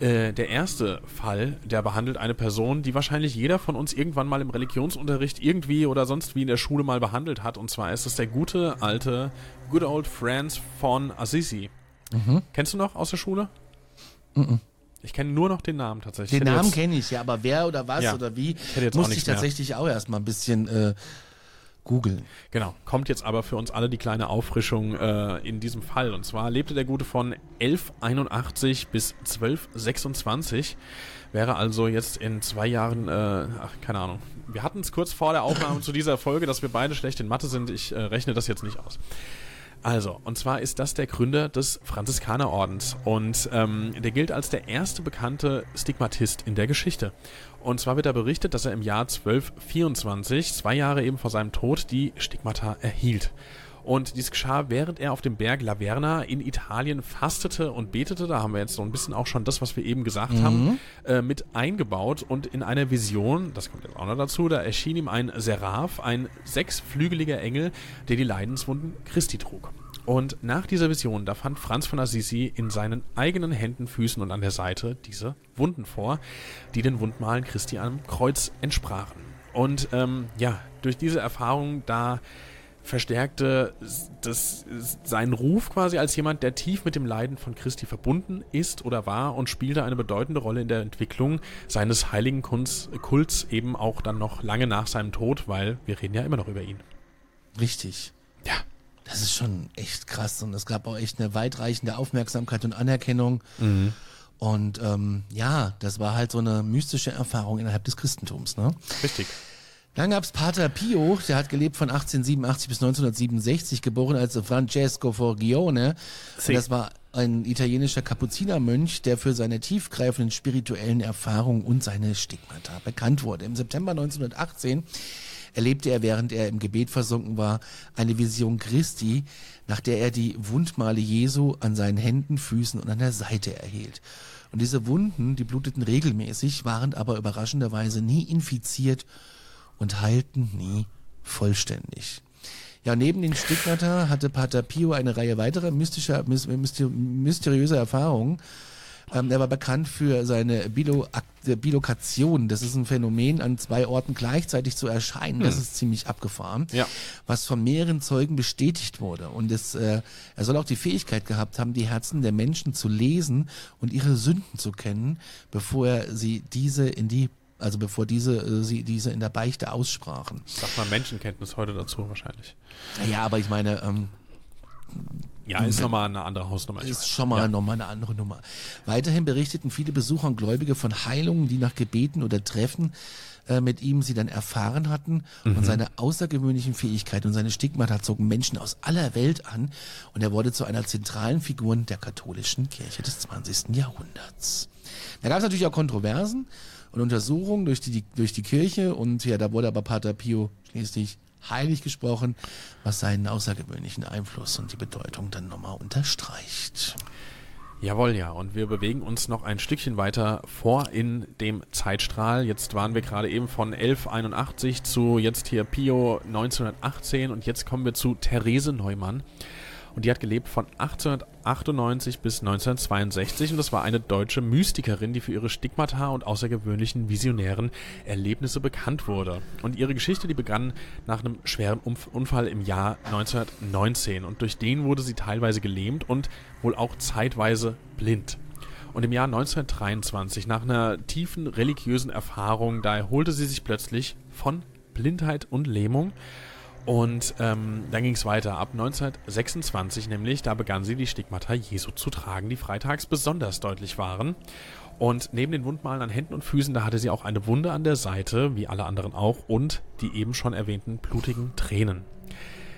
äh, der erste Fall, der behandelt eine Person, die wahrscheinlich jeder von uns irgendwann mal im Religionsunterricht irgendwie oder sonst wie in der Schule mal behandelt hat. Und zwar ist es der gute alte Good Old Franz von Assisi. Kennst du noch aus der Schule? Ich kenne nur noch den Namen tatsächlich. Den Namen kenne ich, ja, aber wer oder was Ja. oder wie, musste ich mehr. tatsächlich auch erstmal ein bisschen äh, googeln. Genau, kommt jetzt aber für uns alle die kleine Auffrischung äh, in diesem Fall. Und zwar lebte der Gute von 1181 bis 1226. Wäre also jetzt in zwei Jahren, äh, ach, keine Ahnung. Wir hatten es kurz vor der Aufnahme zu dieser Folge, dass wir beide schlecht in Mathe sind. Ich äh, rechne das jetzt nicht aus. Also, und zwar ist das der Gründer des Franziskanerordens und ähm, der gilt als der erste bekannte Stigmatist in der Geschichte. Und zwar wird da berichtet, dass er im Jahr 1224, zwei Jahre eben vor seinem Tod, die Stigmata erhielt. Und dies geschah, während er auf dem Berg Laverna in Italien fastete und betete. Da haben wir jetzt so ein bisschen auch schon das, was wir eben gesagt mhm. haben, äh, mit eingebaut. Und in einer Vision, das kommt jetzt auch noch dazu, da erschien ihm ein Seraph, ein sechsflügeliger Engel, der die Leidenswunden Christi trug. Und nach dieser Vision, da fand Franz von Assisi in seinen eigenen Händen, Füßen und an der Seite diese Wunden vor, die den Wundmalen Christi am Kreuz entsprachen. Und ähm, ja, durch diese Erfahrung, da verstärkte das, seinen Ruf quasi als jemand, der tief mit dem Leiden von Christi verbunden ist oder war und spielte eine bedeutende Rolle in der Entwicklung seines heiligen Kults eben auch dann noch lange nach seinem Tod, weil wir reden ja immer noch über ihn. Richtig. Ja. Das ist schon echt krass und es gab auch echt eine weitreichende Aufmerksamkeit und Anerkennung. Mhm. Und ähm, ja, das war halt so eine mystische Erfahrung innerhalb des Christentums. Ne? Richtig. Dann gab's Pater Pio, der hat gelebt von 1887 bis 1967, geboren als Francesco Forgione. Und das war ein italienischer Kapuzinermönch, der für seine tiefgreifenden spirituellen Erfahrungen und seine Stigmata bekannt wurde. Im September 1918 erlebte er, während er im Gebet versunken war, eine Vision Christi, nach der er die Wundmale Jesu an seinen Händen, Füßen und an der Seite erhielt. Und diese Wunden, die bluteten regelmäßig, waren aber überraschenderweise nie infiziert und heilten nie vollständig. Ja, neben den Stigmata hatte Pater Pio eine Reihe weiterer mystischer, mysteriöser Erfahrungen. Ähm, er war bekannt für seine Bilokation. Das ist ein Phänomen, an zwei Orten gleichzeitig zu erscheinen. Das hm. ist ziemlich abgefahren. Ja. Was von mehreren Zeugen bestätigt wurde. Und es, äh, er soll auch die Fähigkeit gehabt haben, die Herzen der Menschen zu lesen und ihre Sünden zu kennen, bevor er sie diese in die also bevor diese, äh, sie diese in der Beichte aussprachen. Sagt man Menschenkenntnis heute dazu wahrscheinlich. Ja, aber ich meine, ähm, ja, ist nochmal eine andere Hausnummer. Ist schon mal ja. nochmal eine andere Nummer. Weiterhin berichteten viele Besucher und Gläubige von Heilungen, die nach Gebeten oder Treffen äh, mit ihm sie dann erfahren hatten mhm. und seine außergewöhnlichen Fähigkeiten und seine Stigmata zogen Menschen aus aller Welt an und er wurde zu einer zentralen Figur der katholischen Kirche des 20. Jahrhunderts. Da gab es natürlich auch Kontroversen und Untersuchungen durch die, durch die Kirche und ja, da wurde aber Pater Pio schließlich heilig gesprochen, was seinen außergewöhnlichen Einfluss und die Bedeutung dann nochmal unterstreicht. Jawohl, ja. Und wir bewegen uns noch ein Stückchen weiter vor in dem Zeitstrahl. Jetzt waren wir gerade eben von 1181 zu jetzt hier Pio 1918 und jetzt kommen wir zu Therese Neumann und die hat gelebt von 1898 bis 1962 und das war eine deutsche Mystikerin, die für ihre Stigmata und außergewöhnlichen visionären Erlebnisse bekannt wurde. Und ihre Geschichte, die begann nach einem schweren Unfall im Jahr 1919 und durch den wurde sie teilweise gelähmt und wohl auch zeitweise blind. Und im Jahr 1923, nach einer tiefen religiösen Erfahrung, da erholte sie sich plötzlich von Blindheit und Lähmung und ähm, dann ging es weiter. Ab 1926 nämlich, da begann sie die Stigmata Jesu zu tragen, die freitags besonders deutlich waren. Und neben den Wundmalen an Händen und Füßen, da hatte sie auch eine Wunde an der Seite, wie alle anderen auch, und die eben schon erwähnten blutigen Tränen.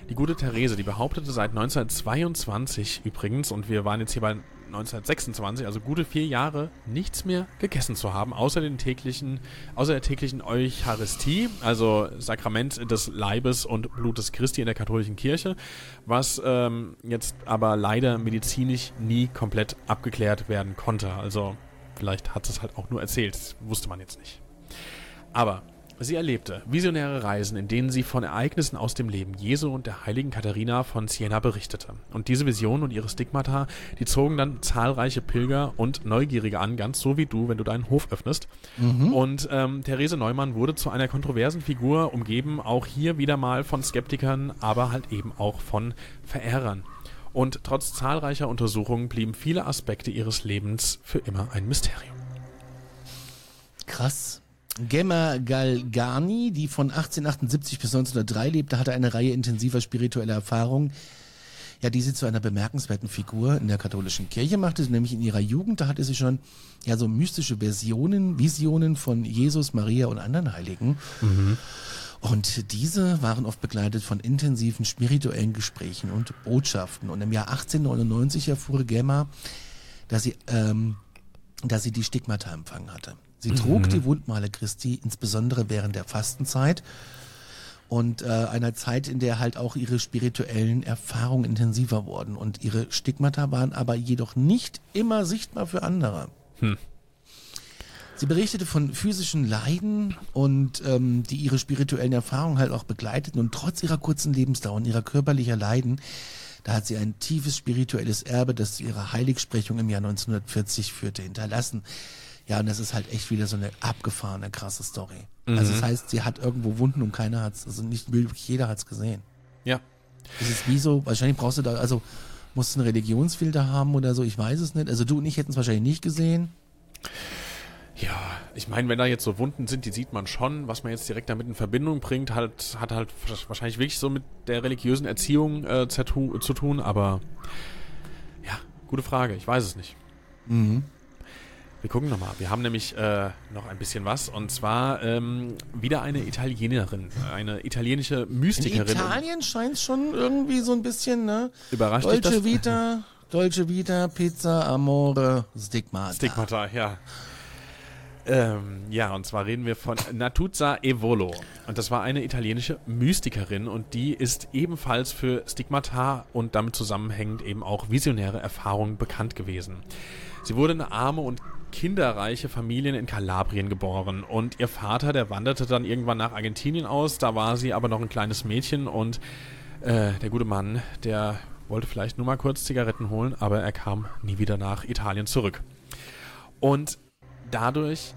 Die gute Therese, die behauptete seit 1922 übrigens, und wir waren jetzt hier bei 1926, also gute vier Jahre, nichts mehr gegessen zu haben, außer den täglichen, außer der täglichen Eucharistie, also Sakrament des Leibes und Blutes Christi in der katholischen Kirche, was ähm, jetzt aber leider medizinisch nie komplett abgeklärt werden konnte. Also vielleicht hat es halt auch nur erzählt, das wusste man jetzt nicht. Aber Sie erlebte visionäre Reisen, in denen sie von Ereignissen aus dem Leben Jesu und der heiligen Katharina von Siena berichtete. Und diese Visionen und ihre Stigmata, die zogen dann zahlreiche Pilger und Neugierige an, ganz so wie du, wenn du deinen Hof öffnest. Mhm. Und ähm, Therese Neumann wurde zu einer kontroversen Figur, umgeben auch hier wieder mal von Skeptikern, aber halt eben auch von Verehrern. Und trotz zahlreicher Untersuchungen blieben viele Aspekte ihres Lebens für immer ein Mysterium. Krass. Gemma Galgani, die von 1878 bis 1903 lebte, hatte eine Reihe intensiver spiritueller Erfahrungen, ja, die sie zu einer bemerkenswerten Figur in der katholischen Kirche machte, nämlich in ihrer Jugend, da hatte sie schon ja so mystische Versionen, Visionen von Jesus, Maria und anderen Heiligen. Und diese waren oft begleitet von intensiven spirituellen Gesprächen und Botschaften. Und im Jahr 1899 erfuhr Gemma, dass sie, ähm, dass sie die Stigmata empfangen hatte. Sie trug die Wundmale Christi, insbesondere während der Fastenzeit und äh, einer Zeit, in der halt auch ihre spirituellen Erfahrungen intensiver wurden. Und ihre Stigmata waren aber jedoch nicht immer sichtbar für andere. Sie berichtete von physischen Leiden und ähm, die ihre spirituellen Erfahrungen halt auch begleiteten und trotz ihrer kurzen Lebensdauer und ihrer körperlicher Leiden, da hat sie ein tiefes spirituelles Erbe, das zu ihrer Heiligsprechung im Jahr 1940 führte, hinterlassen. Ja, und das ist halt echt wieder so eine abgefahrene, krasse Story. Also das heißt, sie hat irgendwo Wunden und keiner hat's, also nicht wirklich jeder hat's gesehen. Ja. Es ist wie so, wahrscheinlich brauchst du da, also musst du einen Religionsfilter haben oder so, ich weiß es nicht. Also du und ich hätten es wahrscheinlich nicht gesehen. Ja, ich meine, wenn da jetzt so Wunden sind, die sieht man schon. Was man jetzt direkt damit in Verbindung bringt, halt, hat halt wahrscheinlich wirklich so mit der religiösen Erziehung äh, zu, tu- zu tun. Aber ja, gute Frage. Ich weiß es nicht. Wir gucken nochmal. Wir haben nämlich äh, noch ein bisschen was. Und zwar ähm, wieder eine Italienerin. Eine italienische In Mystikerin. Italien scheint schon irgendwie so ein bisschen, ne? Überrascht dich Dolce das? Vita, Dolce Vita, Pizza, Amore, Stigmata. Stigmata, ja. Ähm, ja, und zwar reden wir von Natuzza Evolo. Und das war eine italienische Mystikerin und die ist ebenfalls für Stigmata und damit zusammenhängend eben auch visionäre Erfahrungen bekannt gewesen. Sie wurde in eine arme und kinderreiche Familien in Kalabrien geboren. Und ihr Vater, der wanderte dann irgendwann nach Argentinien aus, da war sie aber noch ein kleines Mädchen. Und äh, der gute Mann, der wollte vielleicht nur mal kurz Zigaretten holen, aber er kam nie wieder nach Italien zurück. Und dadurch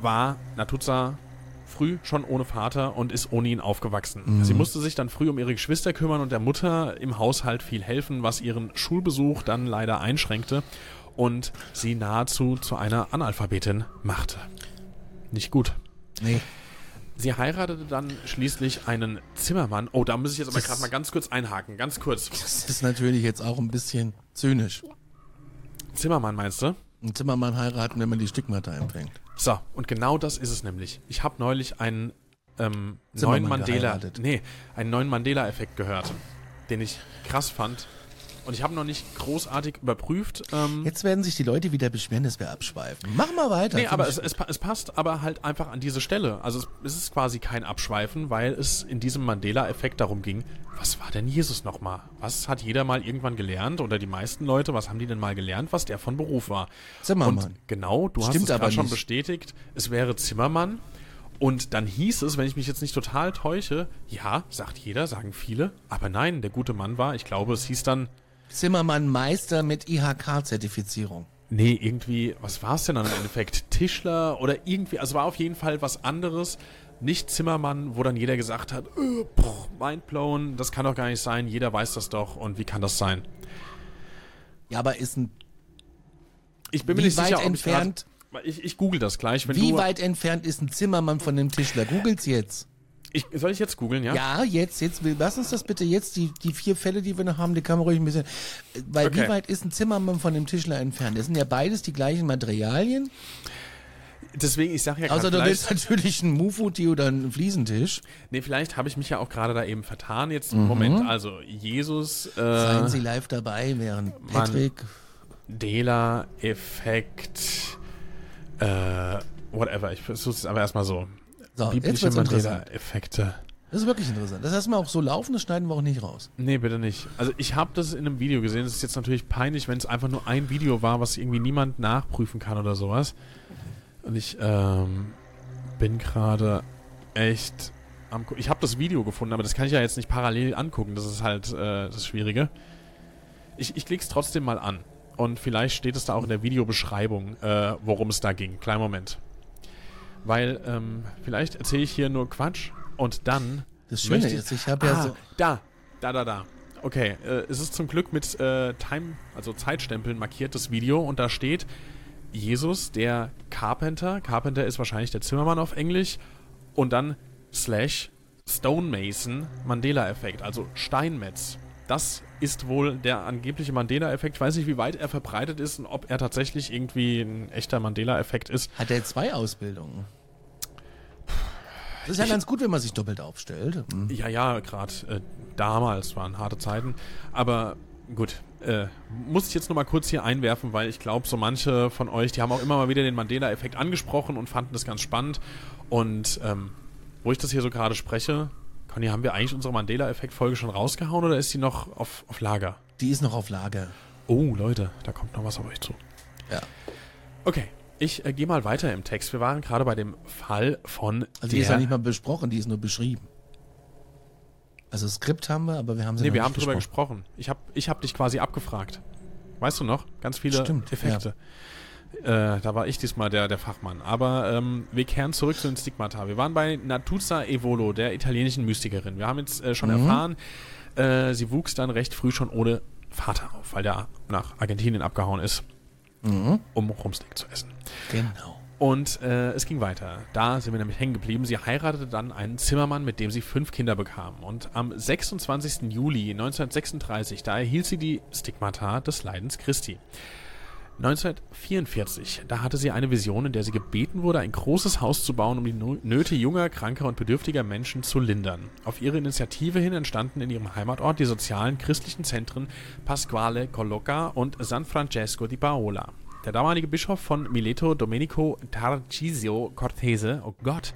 war Natuzza früh schon ohne Vater und ist ohne ihn aufgewachsen. Sie musste sich dann früh um ihre Geschwister kümmern und der Mutter im Haushalt viel helfen, was ihren Schulbesuch dann leider einschränkte und sie nahezu zu einer Analphabetin machte. Nicht gut. Nee. Sie heiratete dann schließlich einen Zimmermann. Oh, da muss ich jetzt aber gerade mal ganz kurz einhaken. Ganz kurz. Das ist natürlich jetzt auch ein bisschen zynisch. Zimmermann meinst du? Ein Zimmermann heiraten, wenn man die Stigmata empfängt. So, und genau das ist es nämlich. Ich habe neulich einen ähm, neuen Mandela, geheiratet. nee, einen neuen Mandela-Effekt gehört, den ich krass fand. Und ich habe noch nicht großartig überprüft. Ähm, Jetzt werden sich die Leute wieder beschweren, dass wir abschweifen. Mach mal weiter. nee, aber es, es, es passt aber halt einfach an diese Stelle. Also es, es ist quasi kein Abschweifen, weil es in diesem Mandela-Effekt darum ging, was war denn Jesus nochmal? Was hat jeder mal irgendwann gelernt oder die meisten Leute, was haben die denn mal gelernt, was der von Beruf war? Zimmermann. Und genau, du hast Stimmt es aber schon bestätigt, es wäre Zimmermann. Und dann hieß es, wenn ich mich jetzt nicht total täusche, ja, sagt jeder, sagen viele, aber nein, der gute Mann war, ich glaube, es hieß dann, Zimmermann Meister mit IHK-Zertifizierung. nee, irgendwie, was war es denn dann im Endeffekt? Tischler oder irgendwie, also war auf jeden Fall was anderes. Nicht Zimmermann, wo dann jeder gesagt hat, äh, boah, mindblown, das kann doch gar nicht sein, jeder weiß das doch und wie kann das sein? Ja, aber ist ein, Ich bin mir nicht weit sicher, ob entfernt- ich grad, ich, ich google das gleich, wenn wie du, weit entfernt ist ein Zimmermann von dem Tischler? Googles jetzt. Ich, soll ich jetzt googeln, ja? Ja, jetzt, jetzt, lass uns das bitte jetzt, die, die vier Fälle, die wir noch haben, die kann man ruhig ein bisschen, weil Okay. wie weit ist ein Zimmermann von dem Tischler entfernt? Das sind ja beides die gleichen Materialien, Deswegen, ich sag ja gerade, außer du willst natürlich einen Mufuti oder einen Fliesentisch. Nee, vielleicht habe ich mich ja auch gerade da eben vertan. Jetzt, Moment, also Jesus, Seien äh, Sie live dabei, während Patrick, Mandela-Effekt, äh, whatever, ich versuche es aber erstmal so. So, jetzt Biblische wird's interessant. Mandela-Effekte. das ist wirklich interessant. Das lassen wir auch so laufen, das schneiden wir auch nicht raus. Nee, bitte nicht. Also ich habe das in einem Video gesehen. Es ist jetzt natürlich peinlich, wenn es einfach nur ein Video war, was irgendwie niemand nachprüfen kann oder sowas. Und ich ähm, bin gerade echt am... gu- Ich habe das Video gefunden, aber das kann ich ja jetzt nicht parallel angucken. Das ist halt äh, das Schwierige. Ich, ich klicke es trotzdem mal an. Und vielleicht steht es da auch in der Videobeschreibung, äh, worum es da ging. Kleinen Moment. Weil ähm, vielleicht erzähle ich hier nur Quatsch und dann Das Schöne ich- ist, ich habe ja ah, so, Da, da, da, da. Okay, äh, es ist zum Glück mit äh, Time, also Zeitstempeln markiert, das Video, und da steht Jesus, der Carpenter, Carpenter ist wahrscheinlich der Zimmermann auf Englisch, und dann slash Stonemason Mandela-Effekt, also Steinmetz. Das ist wohl der angebliche Mandela-Effekt. Ich weiß nicht, wie weit er verbreitet ist und ob er tatsächlich irgendwie ein echter Mandela-Effekt ist. Hat er zwei Ausbildungen? Das ist ja ich, ganz gut, wenn man sich doppelt aufstellt. Hm. Ja, ja, gerade äh, damals waren harte Zeiten. Aber gut, äh, muss ich jetzt nur mal kurz hier einwerfen, weil ich glaube, so manche von euch, die haben auch immer mal wieder den Mandela-Effekt angesprochen und fanden das ganz spannend. Und ähm, wo ich das hier so gerade spreche, Conny, haben wir eigentlich unsere Mandela-Effekt-Folge schon rausgehauen oder ist die noch auf, auf Lager? Die ist noch auf Lager. Oh, Leute, da kommt noch was auf euch zu. Ja. Okay, ich äh, gehe mal weiter im Text. Wir waren gerade bei dem Fall von. Also die ist ja nicht mal besprochen, die ist nur beschrieben. Also Skript haben wir, aber wir haben sie nee, wir haben drüber gesprochen. Ich habe ich hab dich quasi abgefragt. Weißt du noch? Ganz viele Stimmt, Effekte. Ja. Äh, da war ich diesmal der, der Fachmann. Aber ähm, wir kehren zurück zu den Stigmata. Wir waren bei Natuzza Evolo, der italienischen Mystikerin. Wir haben jetzt äh, schon mhm. erfahren, äh, sie wuchs dann recht früh schon ohne Vater auf, weil der nach Argentinien abgehauen ist, mhm. um Rumsteak zu essen. Genau. Und äh, es ging weiter. Da sind wir nämlich hängen geblieben. Sie heiratete dann einen Zimmermann, mit dem sie fünf Kinder bekam. Und am 26. Juli 1936, da erhielt sie die Stigmata des Leidens Christi. 1944, da hatte sie eine Vision, in der sie gebeten wurde, ein großes Haus zu bauen, um die Nöte junger, kranker und bedürftiger Menschen zu lindern. Auf ihre Initiative hin entstanden in ihrem Heimatort die sozialen christlichen Zentren Pasquale Colloca und San Francesco di Paola. Der damalige Bischof von Mileto, Domenico Tarcisio Cortese, oh Gott,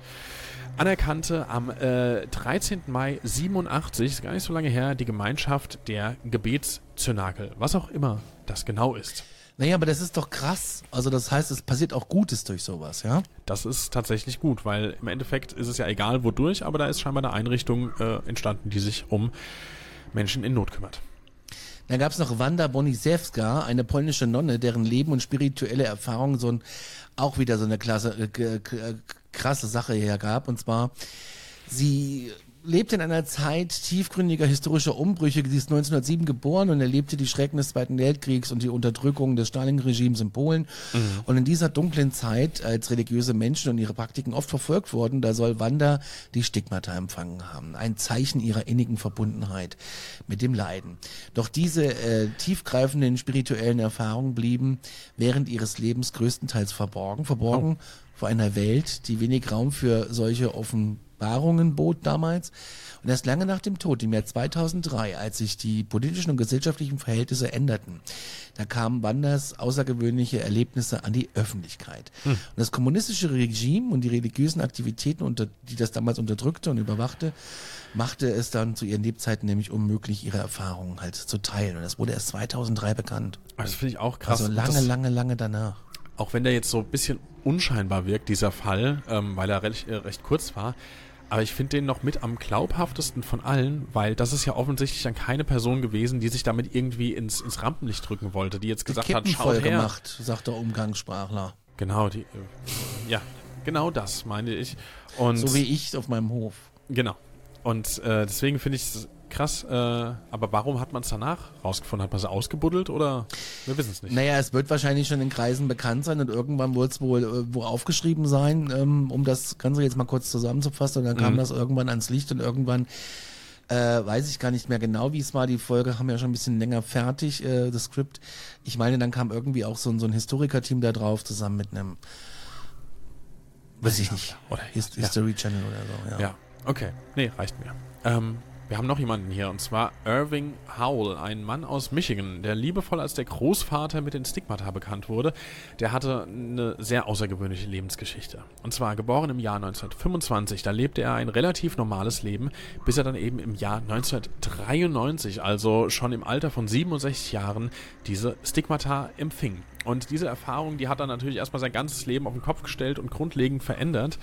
anerkannte am äh, 13. Mai 87, ist gar nicht so lange her, die Gemeinschaft der Gebetszynakel, was auch immer das genau ist. Naja, aber das ist doch krass. Also das heißt, es passiert auch Gutes durch sowas, ja? Das ist tatsächlich gut, weil im Endeffekt ist es ja egal wodurch, aber da ist scheinbar eine Einrichtung äh, entstanden, die sich um Menschen in Not kümmert. Dann gab es noch Wanda Bonisewska, eine polnische Nonne, deren Leben und spirituelle Erfahrung so ein, auch wieder so eine klasse, äh, krasse Sache hergab. Und zwar, sie lebte in einer Zeit tiefgründiger historischer Umbrüche. Sie ist 1907 geboren und erlebte die Schrecken des Zweiten Weltkriegs und die Unterdrückung des Stalin-Regimes in Polen. Mhm. Und in dieser dunklen Zeit, als religiöse Menschen und ihre Praktiken oft verfolgt wurden, da soll Wanda die Stigmata empfangen haben. Ein Zeichen ihrer innigen Verbundenheit mit dem Leiden. Doch diese äh, tiefgreifenden spirituellen Erfahrungen blieben während ihres Lebens größtenteils verborgen. Verborgen oh. vor einer Welt, die wenig Raum für solche offen Wahrungen bot damals. Und erst lange nach dem Tod, im Jahr 2003, als sich die politischen und gesellschaftlichen Verhältnisse änderten, da kamen Wanders außergewöhnliche Erlebnisse an die Öffentlichkeit. Hm. Und das kommunistische Regime und die religiösen Aktivitäten, unter, die das damals unterdrückte und überwachte, machte es dann zu ihren Lebzeiten nämlich unmöglich, ihre Erfahrungen halt zu teilen. Und das wurde erst 2003 bekannt. Das finde ich auch krass. Also lange, lange, lange danach. Auch wenn der jetzt so ein bisschen unscheinbar wirkt, dieser Fall, ähm, weil er recht, äh, recht kurz war, aber ich finde den noch mit am glaubhaftesten von allen, weil das ist ja offensichtlich dann keine Person gewesen, die sich damit irgendwie ins, ins Rampenlicht drücken wollte, die jetzt gesagt hat, schaut her. gemacht, sagt der Umgangssprachler. Genau, die, äh, ja, genau das meine ich. Und so wie ich auf meinem Hof. Genau. Und äh, deswegen finde ich es krass. Äh, aber warum hat man es danach rausgefunden? Hat man es ausgebuddelt oder? Wir wissen es nicht. Naja, es wird wahrscheinlich schon in Kreisen bekannt sein und irgendwann wird es wohl äh, wo aufgeschrieben sein, ähm, um das Ganze jetzt mal kurz zusammenzufassen. Und dann kam mhm. das irgendwann ans Licht und irgendwann äh, weiß ich gar nicht mehr genau, wie es war. Die Folge haben wir ja schon ein bisschen länger fertig, äh, das Skript. Ich meine, dann kam irgendwie auch so, so ein Historiker-Team da drauf, zusammen mit einem, weiß ich nicht, oder Hist ja. History Channel oder so. Ja, ja. okay. Nee, reicht mir. Ähm, wir haben noch jemanden hier, und zwar Irving Howell, ein Mann aus Michigan, der liebevoll als der Großvater mit den Stigmata bekannt wurde. Der hatte eine sehr außergewöhnliche Lebensgeschichte. Und zwar geboren im Jahr 1925, da lebte er ein relativ normales Leben, bis er dann eben im Jahr 1993, also schon im Alter von 67 Jahren, diese Stigmata empfing. Und diese Erfahrung, die hat er natürlich erstmal sein ganzes Leben auf den Kopf gestellt und grundlegend verändert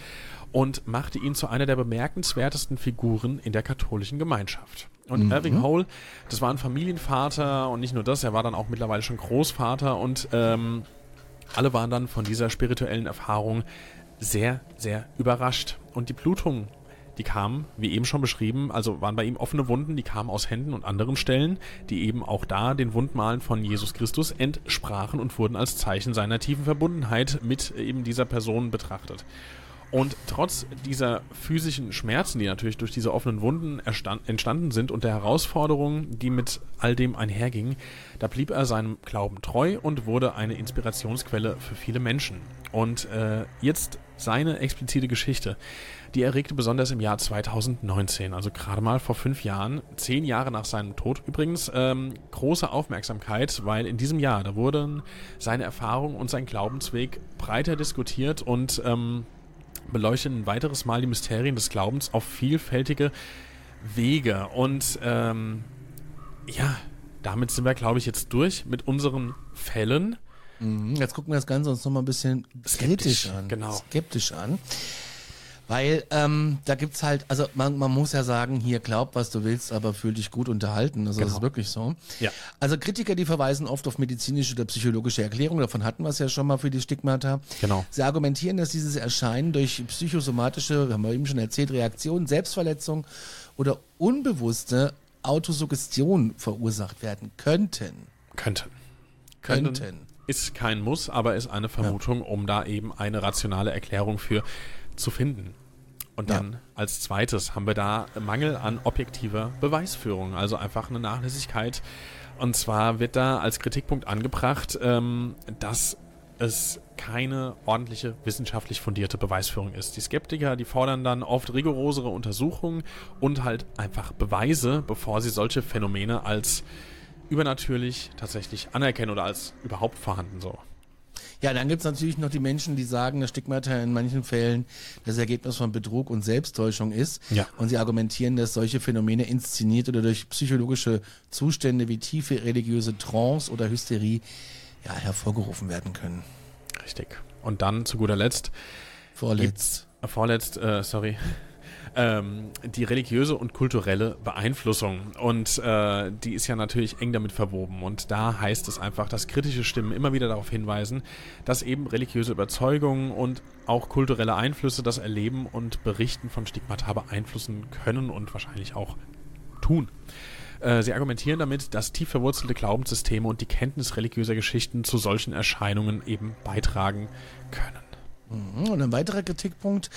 und machte ihn zu einer der bemerkenswertesten Figuren in der katholischen Gemeinschaft. Und mhm. Irving Hole, das war ein Familienvater und nicht nur das, er war dann auch mittlerweile schon Großvater und ähm, alle waren dann von dieser spirituellen Erfahrung sehr, sehr überrascht. Und die Blutung, die kamen, wie eben schon beschrieben, also waren bei ihm offene Wunden, die kamen aus Händen und anderen Stellen, die eben auch da den Wundmalen von Jesus Christus entsprachen und wurden als Zeichen seiner tiefen Verbundenheit mit eben dieser Person betrachtet. Und trotz dieser physischen Schmerzen, die natürlich durch diese offenen Wunden entstanden sind und der Herausforderungen, die mit all dem einhergingen, da blieb er seinem Glauben treu und wurde eine Inspirationsquelle für viele Menschen. Und äh, jetzt seine explizite Geschichte, die erregte besonders im Jahr 2019, also gerade mal vor fünf Jahren, zehn Jahre nach seinem Tod übrigens, ähm, große Aufmerksamkeit, weil in diesem Jahr, da wurden seine Erfahrungen und sein Glaubensweg breiter diskutiert und ähm, beleuchten ein weiteres Mal die Mysterien des Glaubens auf vielfältige Wege. Und ähm, ja, damit sind wir, glaube ich, jetzt durch mit unseren Fällen. Mhm, jetzt gucken wir das Ganze uns nochmal ein bisschen skeptisch, skeptisch an. Genau. Skeptisch an. Weil ähm, da gibt's halt, also man, man muss ja sagen, hier glaub, was du willst, aber fühl dich gut unterhalten. Also genau. das ist wirklich so. Ja. Also Kritiker, die verweisen oft auf medizinische oder psychologische Erklärungen, davon hatten wir es ja schon mal für die Stigmata. Genau. Sie argumentieren, dass dieses Erscheinen durch psychosomatische, haben wir eben schon erzählt, Reaktionen, Selbstverletzung oder unbewusste Autosuggestion verursacht werden könnten. Könnten. Könnten. könnten. Ist kein Muss, aber ist eine Vermutung, ja. um da eben eine rationale Erklärung für zu finden. Und dann ja. als zweites haben wir da Mangel an objektiver Beweisführung, also einfach eine Nachlässigkeit. Und zwar wird da als Kritikpunkt angebracht, ähm, dass es keine ordentliche wissenschaftlich fundierte Beweisführung ist. Die Skeptiker, die fordern dann oft rigorosere Untersuchungen und halt einfach Beweise, bevor sie solche Phänomene als übernatürlich tatsächlich anerkennen oder als überhaupt vorhanden so. Ja, dann gibt es natürlich noch die Menschen, die sagen, dass Stigmata in manchen Fällen das Ergebnis von Betrug und Selbsttäuschung ist. Ja. Und sie argumentieren, dass solche Phänomene inszeniert oder durch psychologische Zustände wie tiefe religiöse Trance oder Hysterie ja, hervorgerufen werden können. Richtig. Und dann zu guter Letzt. Vorletzt. Äh, vorletzt, äh, sorry ähm, die religiöse und kulturelle Beeinflussung. Und äh, die ist ja natürlich eng damit verwoben. Und da heißt es einfach, dass kritische Stimmen immer wieder darauf hinweisen, dass eben religiöse Überzeugungen und auch kulturelle Einflüsse das Erleben und Berichten von Stigmata beeinflussen können und wahrscheinlich auch tun. Äh, sie argumentieren damit, dass tief verwurzelte Glaubenssysteme und die Kenntnis religiöser Geschichten zu solchen Erscheinungen eben beitragen können. Mhm. Und ein weiterer Kritikpunkt,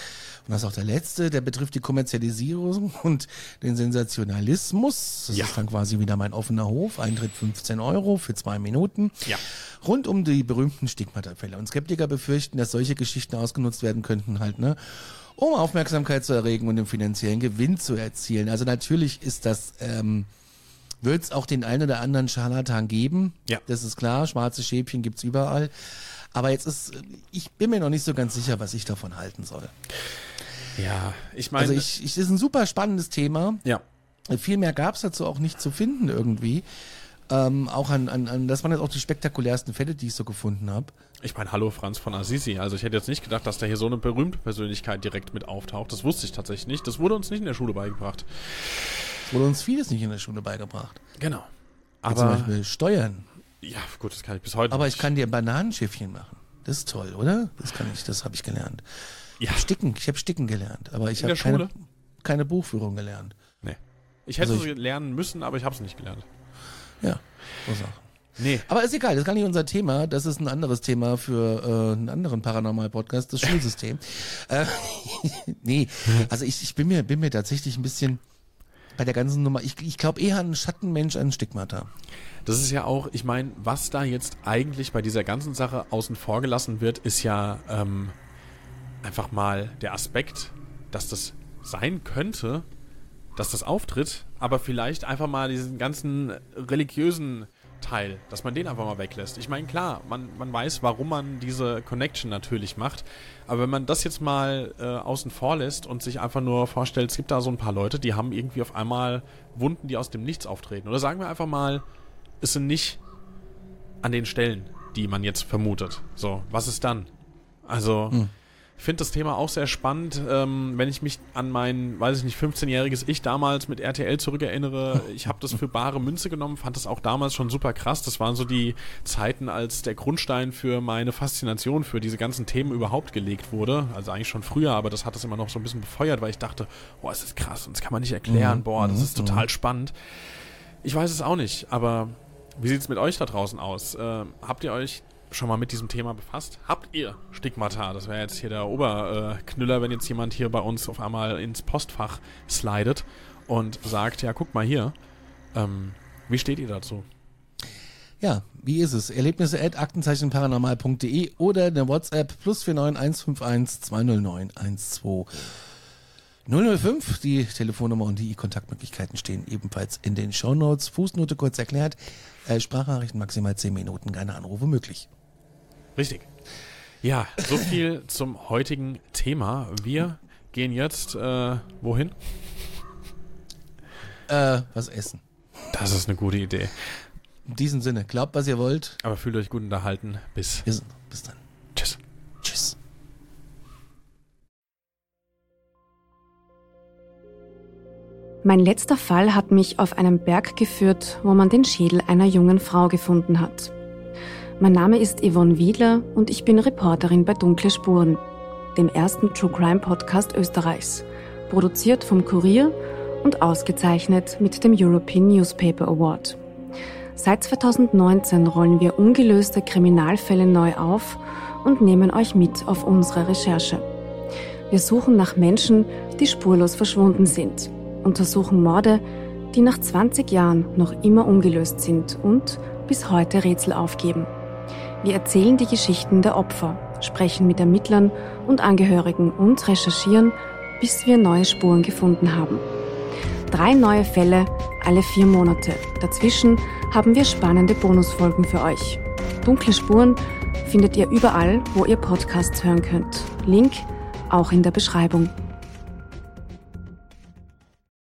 und das ist auch der letzte, der betrifft die Kommerzialisierung und den Sensationalismus. Das ja. ist dann quasi wieder mein offener Hof. Eintritt 15 Euro für zwei Minuten. Ja. Rund um die berühmten Stigmatafälle. Und Skeptiker befürchten, dass solche Geschichten ausgenutzt werden könnten, halt, ne? Um Aufmerksamkeit zu erregen und den finanziellen Gewinn zu erzielen. Also natürlich ist das, ähm, wird es auch den einen oder anderen Scharlatan geben. Ja. Das ist klar. Schwarze Schäbchen gibt's überall. Aber jetzt ist, ich bin mir noch nicht so ganz sicher, was ich davon halten soll. Ja, ich meine. Also ich, ich ist ein super spannendes Thema. Ja. Viel mehr gab es dazu auch nicht zu finden irgendwie. Ähm, auch an, an, an, das waren jetzt auch die spektakulärsten Fälle, die ich so gefunden habe. Ich meine, hallo Franz von Assisi. Also ich hätte jetzt nicht gedacht, dass da hier so eine berühmte Persönlichkeit direkt mit auftaucht. Das wusste ich tatsächlich nicht. Das wurde uns nicht in der Schule beigebracht. Wurde uns vieles nicht in der Schule beigebracht. Genau. Aber Wie zum Beispiel Steuern. Ja, gut, das kann ich bis heute Aber nicht. ich kann dir Bananenschiffchen machen. Das ist toll, oder? Das kann ich, das habe ich gelernt. Ja. Sticken, ich habe Sticken gelernt, aber ich habe keine, keine Buchführung gelernt. Nee. Ich hätte Also es lernen müssen, aber ich habe es nicht gelernt. Ja, so Sachen. Nee. Aber ist egal, das ist gar nicht unser Thema. Das ist ein anderes Thema für äh, einen anderen Paranormal-Podcast, das Schulsystem. äh, nee, also ich, ich bin, mir, bin mir tatsächlich ein bisschen bei der ganzen Nummer, ich, ich glaube eher an Schattenmensch, an Stigmata. Das ist ja auch, ich meine, was da jetzt eigentlich bei dieser ganzen Sache außen vor gelassen wird, ist ja ähm, einfach mal der Aspekt, dass das sein könnte, dass das auftritt, aber vielleicht einfach mal diesen ganzen religiösen Teil, dass man den einfach mal weglässt. Ich meine, klar, man, man weiß, warum man diese Connection natürlich macht, aber wenn man das jetzt mal äh, außen vor lässt und sich einfach nur vorstellt, es gibt da so ein paar Leute, die haben irgendwie auf einmal Wunden, die aus dem Nichts auftreten. Oder sagen wir einfach mal, es sind nicht an den Stellen, die man jetzt vermutet. So, was ist dann? Also, hm. Ich finde das Thema auch sehr spannend. Ähm, wenn ich mich an mein, weiß ich nicht, 15-jähriges Ich damals mit RTL zurückerinnere, ich habe das für bare Münze genommen, fand das auch damals schon super krass. Das waren so die Zeiten, als der Grundstein für meine Faszination für diese ganzen Themen überhaupt gelegt wurde. Also eigentlich schon früher, aber das hat das immer noch so ein bisschen befeuert, weil ich dachte, boah, ist das krass und das kann man nicht erklären, mhm. boah, das ist mhm. total spannend. Ich weiß es auch nicht, aber wie sieht es mit euch da draußen aus? Äh, habt ihr euch schon mal mit diesem Thema befasst? Habt ihr Stigmata? Das wäre jetzt hier der Oberknüller, wenn jetzt jemand hier bei uns auf einmal ins Postfach slidet und sagt, ja, guck mal hier. Ähm, wie steht ihr dazu? Ja, wie ist es? Erlebnisse at aktenzeichenparanormal.de oder eine WhatsApp plus 49151 209 12 005, die Telefonnummer und die Kontaktmöglichkeiten stehen ebenfalls in den Shownotes. Fußnote kurz erklärt, äh, Sprachnachrichten maximal 10 Minuten, keine Anrufe möglich. Richtig. Ja, so viel zum heutigen Thema. Wir gehen jetzt äh, wohin? Äh, was essen. Das ist eine gute Idee. In diesem Sinne, glaubt, was ihr wollt. Aber fühlt euch gut unterhalten. Bis. Bis, bis dann. Tschüss. Tschüss. Mein letzter Fall hat mich auf einen Berg geführt, wo man den Schädel einer jungen Frau gefunden hat. Mein Name ist Yvonne Wiedler und ich bin Reporterin bei Dunkle Spuren, dem ersten True Crime Podcast Österreichs, produziert vom Kurier und ausgezeichnet mit dem European Newspaper Award. Seit 2019 rollen wir ungelöste Kriminalfälle neu auf und nehmen euch mit auf unsere Recherche. Wir suchen nach Menschen, die spurlos verschwunden sind, untersuchen Morde, die nach 20 Jahren noch immer ungelöst sind und bis heute Rätsel aufgeben. Wir erzählen die Geschichten der Opfer, sprechen mit Ermittlern und Angehörigen und recherchieren, bis wir neue Spuren gefunden haben. Drei neue Fälle alle vier Monate. Dazwischen haben wir spannende Bonusfolgen für euch. Dunkle Spuren findet ihr überall, wo ihr Podcasts hören könnt. Link auch in der Beschreibung.